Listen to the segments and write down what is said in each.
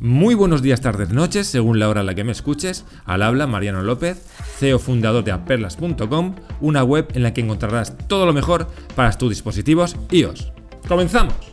Muy buenos días, tardes, noches, según la hora en la que me escuches. Al habla Mariano López, CEO fundador de aperlas.com, una web en la que encontrarás todo lo mejor para tus dispositivos iOS. ¡Comenzamos!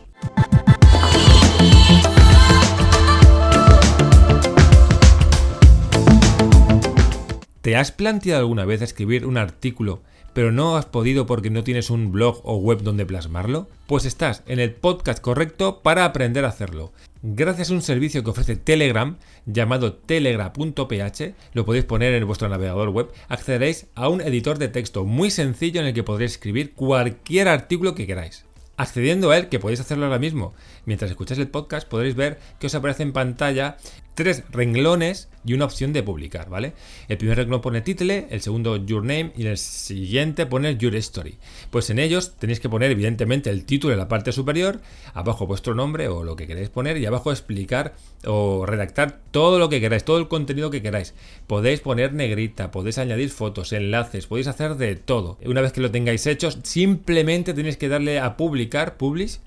¿Te has planteado alguna vez escribir un artículo pero no has podido porque no tienes un blog o web donde plasmarlo? Pues estás en el podcast correcto para aprender a hacerlo. Gracias a un servicio que ofrece Telegram llamado telegram.ph, lo podéis poner en vuestro navegador web, accederéis a un editor de texto muy sencillo en el que podréis escribir cualquier artículo que queráis. Accediendo a él, que podéis hacerlo ahora mismo, mientras escucháis el podcast podréis ver que os aparece en pantalla tres renglones y una opción de publicar, ¿vale? El primer renglón pone título, el segundo your name y el siguiente pone your story. Pues en ellos tenéis que poner evidentemente el título en la parte superior, abajo vuestro nombre o lo que queréis poner y abajo explicar o redactar todo lo que queráis, todo el contenido que queráis. Podéis poner negrita, podéis añadir fotos, enlaces, podéis hacer de todo. Una vez que lo tengáis hecho, simplemente tenéis que darle a publicar, publish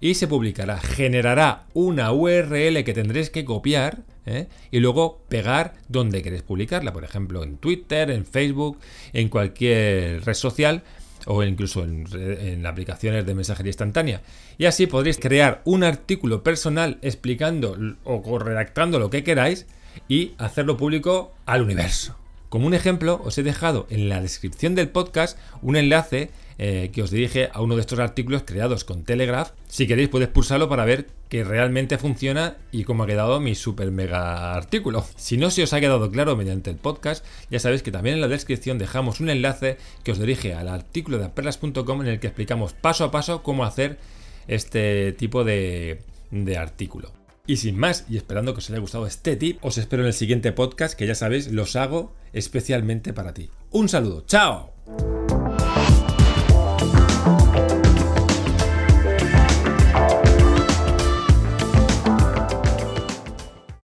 y se publicará. Generará una URL que tendréis que copiar ¿eh? y luego pegar donde queréis publicarla, por ejemplo en Twitter, en Facebook, en cualquier red social o incluso en, aplicaciones de mensajería instantánea. Y así podréis crear un artículo personal explicando o redactando lo que queráis y hacerlo público al universo. Como un ejemplo, os he dejado en la descripción del podcast un enlace eh, que os dirige a uno de estos artículos creados con Telegraph. Si queréis, podéis pulsarlo para ver que realmente funciona y cómo ha quedado mi super mega artículo. Si no se os ha quedado claro mediante el podcast, ya sabéis que también en la descripción dejamos un enlace que os dirige al artículo de aperlas.com en el que explicamos paso a paso cómo hacer este tipo de artículo. Y sin más, y esperando que os haya gustado este tip, os espero en el siguiente podcast que ya sabéis, los hago especialmente para ti. Un saludo, chao.